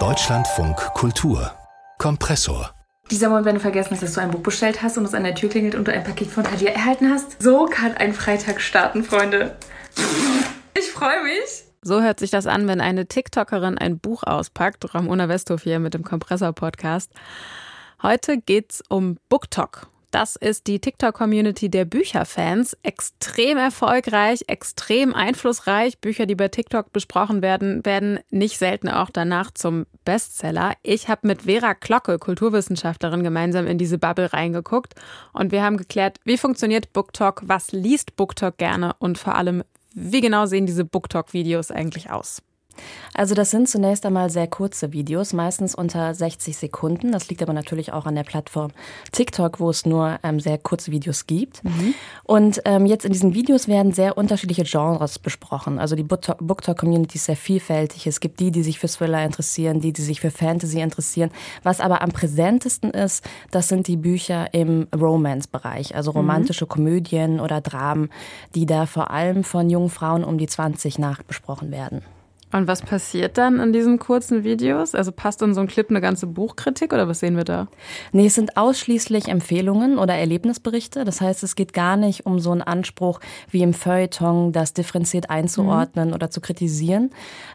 Deutschlandfunk Kultur Kompressor dieser Moment, wenn du vergessen hast, dass du ein Buch bestellt hast und es an der Tür klingelt und du ein Paket von Hadia erhalten hast. So kann ein Freitag starten, Freunde. Ich freue mich. So hört sich das an, wenn eine TikTokerin ein Buch auspackt. Ramona Westhoff hier mit dem Kompressor-Podcast. Heute geht's um BookTok. Das ist die TikTok-Community der Bücherfans. Extrem erfolgreich, extrem einflussreich. Bücher, die bei TikTok besprochen werden, werden nicht selten auch danach zum Bestseller. Ich habe mit Vera Klocke, Kulturwissenschaftlerin, gemeinsam in diese Bubble reingeguckt und wir haben geklärt, wie funktioniert BookTok, was liest BookTok gerne und vor allem, wie genau sehen diese BookTok-Videos eigentlich aus. Also das sind zunächst einmal sehr kurze Videos, meistens unter 60 Sekunden. Das liegt aber natürlich auch an der Plattform TikTok, wo es nur ähm, sehr kurze Videos gibt. Mhm. Und ähm, jetzt in diesen Videos werden sehr unterschiedliche Genres besprochen. Also die BookTok-Community ist sehr vielfältig. Es gibt die, die sich für Thriller interessieren, die, die sich für Fantasy interessieren. Was aber am präsentesten ist, das sind die Bücher im Romance-Bereich, also mhm. romantische mhm. Komödien oder Dramen, die da vor allem von jungen Frauen um die 20 nachbesprochen werden. Und was passiert dann in diesen kurzen Videos? Also passt in so ein Clip eine ganze Buchkritik oder was sehen wir da? Nee, es sind ausschließlich Empfehlungen oder Erlebnisberichte. Das heißt, es geht gar nicht um so einen Anspruch wie im Feuilleton, das differenziert einzuordnen mhm. oder zu kritisieren.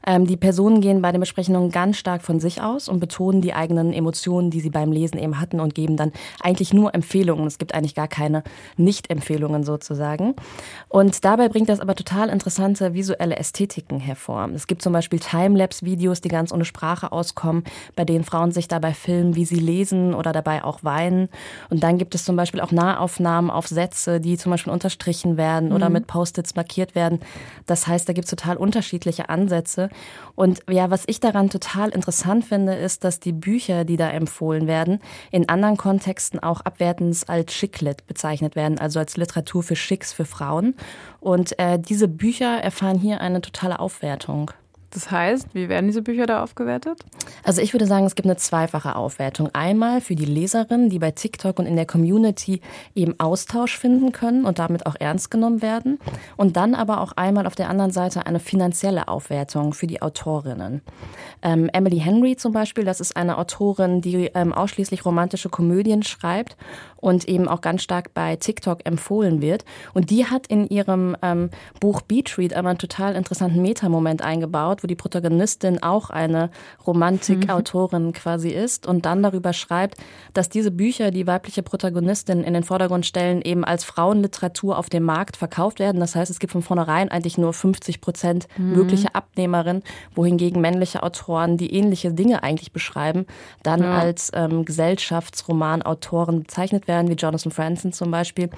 Ähm, die Personen gehen bei den Besprechungen ganz stark von sich aus und betonen die eigenen Emotionen, die sie beim Lesen eben hatten und geben dann eigentlich nur Empfehlungen. Es gibt eigentlich gar keine Nicht-Empfehlungen sozusagen. Und dabei bringt das aber total interessante visuelle Ästhetiken hervor. Es gibt zum Beispiel Timelapse-Videos, die ganz ohne Sprache auskommen, bei denen Frauen sich dabei filmen, wie sie lesen oder dabei auch weinen. Und dann gibt es zum Beispiel auch Nahaufnahmen auf Sätze, die zum Beispiel unterstrichen werden mhm. oder mit Post-its markiert werden. Das heißt, da gibt es total unterschiedliche Ansätze. Und ja, was ich daran total interessant finde, ist, dass die Bücher, die da empfohlen werden, in anderen Kontexten auch abwertend als Schicklit bezeichnet werden, also als Literatur für Schicks für Frauen. Und äh, diese Bücher erfahren hier eine totale Aufwertung. Das heißt, wie werden diese Bücher da aufgewertet? Also ich würde sagen, es gibt eine zweifache Aufwertung. Einmal für die Leserinnen, die bei TikTok und in der Community eben Austausch finden können und damit auch ernst genommen werden. Und dann aber auch einmal auf der anderen Seite eine finanzielle Aufwertung für die Autorinnen. Ähm, Emily Henry zum Beispiel, das ist eine Autorin, die ähm, ausschließlich romantische Komödien schreibt und eben auch ganz stark bei TikTok empfohlen wird. Und die hat in ihrem ähm, Buch Beach Read aber einen total interessanten Metamoment eingebaut, wo die Protagonistin auch eine Romantikautorin mhm. quasi ist und dann darüber schreibt, dass diese Bücher die weibliche Protagonistin in den Vordergrund stellen, eben als Frauenliteratur auf dem Markt verkauft werden. Das heißt, es gibt von vornherein eigentlich nur 50 Prozent mhm. mögliche Abnehmerin, wohingegen männliche Autoren, die ähnliche Dinge eigentlich beschreiben, dann ja. als ähm, Gesellschaftsromanautoren bezeichnet werden, wie Jonathan Franzen zum Beispiel.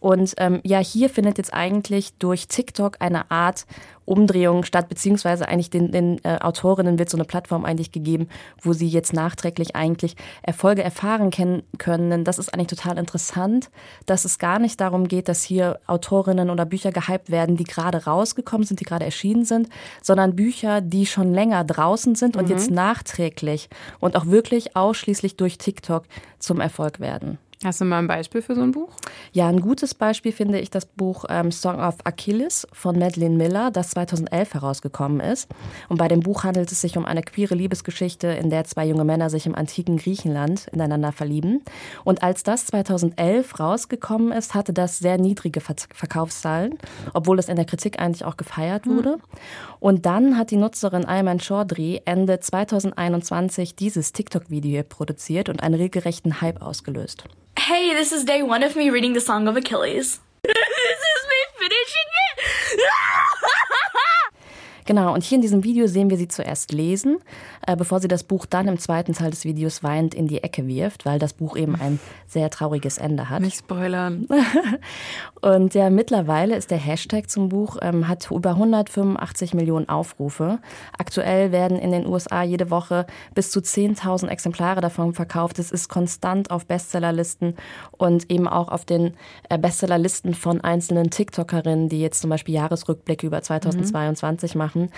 Und ähm, ja, hier findet jetzt eigentlich durch TikTok eine Art Umdrehung statt, beziehungsweise eigentlich den, den äh, Autorinnen wird so eine Plattform eigentlich gegeben, wo sie jetzt nachträglich eigentlich Erfolge erfahren können. Denn das ist eigentlich total interessant, dass es gar nicht darum geht, dass hier Autorinnen oder Bücher gehypt werden, die gerade rausgekommen sind, die gerade erschienen sind, sondern Bücher, die schon länger draußen sind und mhm. jetzt nachträglich und auch wirklich ausschließlich durch TikTok zum Erfolg werden. Hast du mal ein Beispiel für so ein Buch? Ja, ein gutes Beispiel finde ich das Buch ähm, Song of Achilles von Madeleine Miller, das 2011 herausgekommen ist. Und bei dem Buch handelt es sich um eine queere Liebesgeschichte, in der zwei junge Männer sich im antiken Griechenland ineinander verlieben. Und als das 2011 rausgekommen ist, hatte das sehr niedrige Verkaufszahlen, obwohl es in der Kritik eigentlich auch gefeiert wurde. Hm. Und dann hat die Nutzerin Ayman Chaudhry Ende 2021 dieses TikTok-Video produziert und einen regelrechten Hype ausgelöst. Hey, this is day one of me reading the Song of Achilles. Genau, und hier in diesem Video sehen wir sie zuerst lesen, äh, bevor sie das Buch dann im zweiten Teil des Videos weinend in die Ecke wirft, weil das Buch eben ein sehr trauriges Ende hat. Nicht spoilern. und ja, mittlerweile ist der Hashtag zum Buch, ähm, hat über 185 Millionen Aufrufe. Aktuell werden in den USA jede Woche bis zu 10.000 Exemplare davon verkauft. Es ist konstant auf Bestsellerlisten und eben auch auf den äh, Bestsellerlisten von einzelnen TikTokerinnen, die jetzt zum Beispiel Jahresrückblicke über 2022 mhm. machen machen.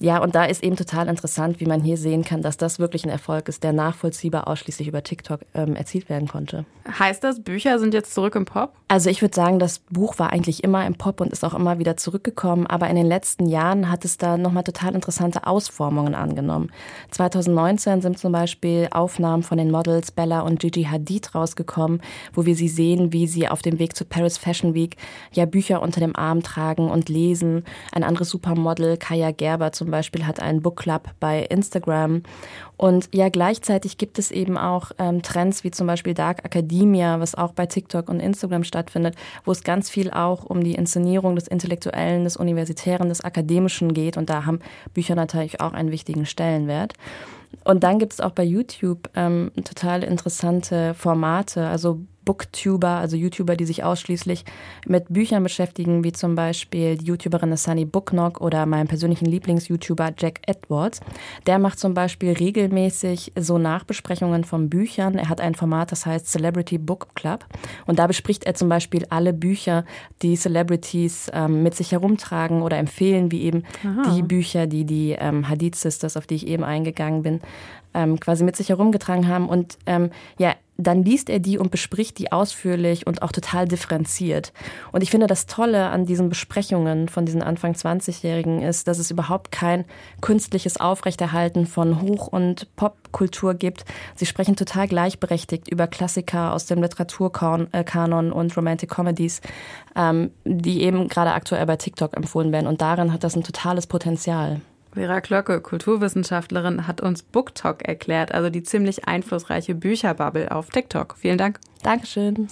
Ja, und da ist eben total interessant, wie man hier sehen kann, dass das wirklich ein Erfolg ist, der nachvollziehbar ausschließlich über TikTok ähm, erzielt werden konnte. Heißt das, Bücher sind jetzt zurück im Pop? Also ich würde sagen, das Buch war eigentlich immer im Pop und ist auch immer wieder zurückgekommen, aber in den letzten Jahren hat es da nochmal total interessante Ausformungen angenommen. 2019 sind zum Beispiel Aufnahmen von den Models Bella und Gigi Hadid rausgekommen, wo wir sie sehen, wie sie auf dem Weg zur Paris Fashion Week ja Bücher unter dem Arm tragen und lesen. Ein anderes Supermodel, Kaya Gerber zum Beispiel, hat einen Book Club bei Instagram. Und ja, gleichzeitig gibt es eben auch ähm, Trends wie zum Beispiel Dark Academia, was auch bei TikTok und Instagram stattfindet, wo es ganz viel auch um die Inszenierung des Intellektuellen, des Universitären, des Akademischen geht. Und da haben Bücher natürlich auch einen wichtigen Stellenwert. Und dann gibt es auch bei YouTube ähm, total interessante Formate, also Booktuber, also YouTuber, die sich ausschließlich mit Büchern beschäftigen, wie zum Beispiel die YouTuberin Sunny Booknock oder meinem persönlichen Lieblings-YouTuber Jack Edwards. Der macht zum Beispiel regelmäßig so Nachbesprechungen von Büchern. Er hat ein Format, das heißt Celebrity Book Club. Und da bespricht er zum Beispiel alle Bücher, die Celebrities ähm, mit sich herumtragen oder empfehlen, wie eben Aha. die Bücher, die die ähm, Hadith Sisters, auf die ich eben eingegangen bin, ähm, quasi mit sich herumgetragen haben. Und ähm, ja, dann liest er die und bespricht die ausführlich und auch total differenziert. Und ich finde, das Tolle an diesen Besprechungen von diesen Anfang 20-Jährigen ist, dass es überhaupt kein künstliches Aufrechterhalten von Hoch- und Popkultur gibt. Sie sprechen total gleichberechtigt über Klassiker aus dem Literaturkanon und Romantic Comedies, ähm, die eben gerade aktuell bei TikTok empfohlen werden. Und darin hat das ein totales Potenzial. Vera Klöcke, Kulturwissenschaftlerin, hat uns BookTok erklärt, also die ziemlich einflussreiche Bücherbubble auf TikTok. Vielen Dank. Dankeschön.